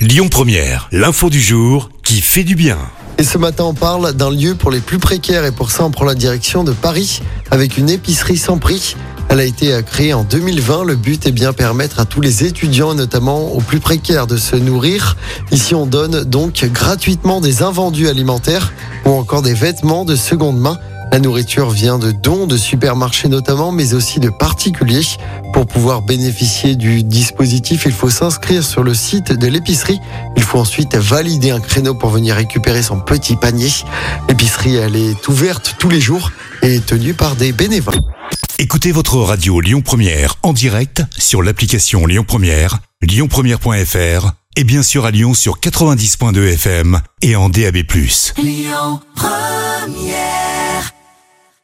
Lyon Première, l'info du jour qui fait du bien. Et ce matin, on parle d'un lieu pour les plus précaires et pour ça, on prend la direction de Paris avec une épicerie sans prix. Elle a été créée en 2020. Le but est bien permettre à tous les étudiants, notamment aux plus précaires, de se nourrir. Ici, on donne donc gratuitement des invendus alimentaires ou encore des vêtements de seconde main. La nourriture vient de dons de supermarchés notamment, mais aussi de particuliers. Pour pouvoir bénéficier du dispositif, il faut s'inscrire sur le site de l'épicerie. Il faut ensuite valider un créneau pour venir récupérer son petit panier. L'épicerie, elle est ouverte tous les jours et est tenue par des bénévoles. Écoutez votre radio Lyon Première en direct sur l'application Lyon Première, lyonpremière.fr et bien sûr à Lyon sur 90.2 FM et en DAB+. Lyon Première